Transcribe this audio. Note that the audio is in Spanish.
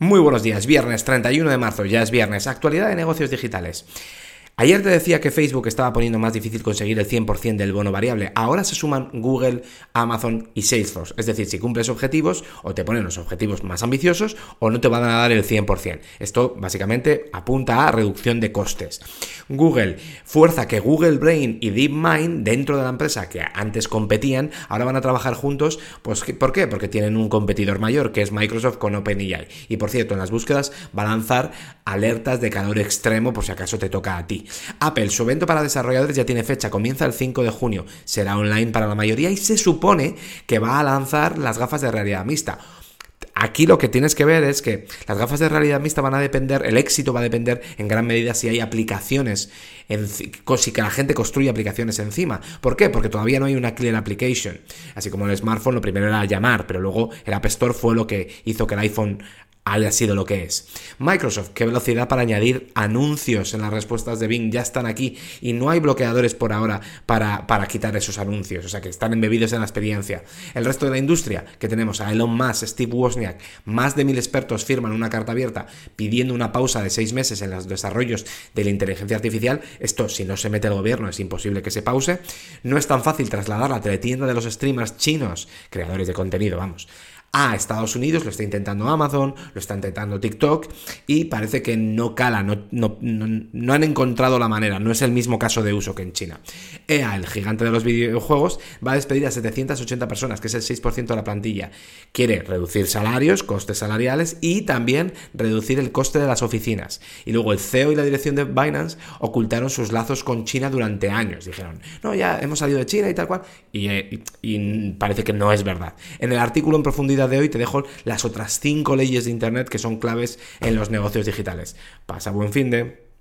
Muy buenos días, viernes 31 de marzo, ya es viernes, actualidad de negocios digitales. Ayer te decía que Facebook estaba poniendo más difícil conseguir el 100% del bono variable. Ahora se suman Google, Amazon y Salesforce. Es decir, si cumples objetivos, o te ponen los objetivos más ambiciosos, o no te van a dar el 100%. Esto básicamente apunta a reducción de costes. Google fuerza que Google Brain y DeepMind, dentro de la empresa que antes competían, ahora van a trabajar juntos. Pues, ¿Por qué? Porque tienen un competidor mayor, que es Microsoft con OpenAI. Y por cierto, en las búsquedas va a lanzar alertas de calor extremo por si acaso te toca a ti. Apple, su evento para desarrolladores ya tiene fecha, comienza el 5 de junio, será online para la mayoría y se supone que va a lanzar las gafas de realidad mixta. Aquí lo que tienes que ver es que las gafas de realidad mixta van a depender, el éxito va a depender en gran medida si hay aplicaciones, si que la gente construye aplicaciones encima. ¿Por qué? Porque todavía no hay una clear application. Así como el smartphone lo primero era llamar, pero luego el App Store fue lo que hizo que el iPhone haya sido lo que es. Microsoft, qué velocidad para añadir anuncios en las respuestas de Bing, ya están aquí y no hay bloqueadores por ahora para, para quitar esos anuncios, o sea que están embebidos en la experiencia. El resto de la industria, que tenemos a Elon Musk, Steve Wozniak, más de mil expertos firman una carta abierta pidiendo una pausa de seis meses en los desarrollos de la inteligencia artificial, esto si no se mete el gobierno es imposible que se pause, no es tan fácil trasladar la teletienda de los streamers chinos, creadores de contenido, vamos, a Estados Unidos, lo está intentando Amazon, lo está intentando TikTok y parece que no cala, no, no, han encontrado la manera, no es el mismo caso de uso que en China. EA, el gigante de los videojuegos, va a despedir a 780 personas, que es el 6% de la plantilla. Quiere reducir salarios, costes salariales y también reducir el coste de las oficinas. Y luego el CEO y la dirección de Binance ocultaron sus lazos con China durante años. Dijeron, no, ya hemos salido de China y tal cual. Y, eh, y parece que no es verdad. En el artículo en profundidad de hoy te dejo las otras cinco leyes de Internet que son claves en los negocios digitales. Pasa buen fin de...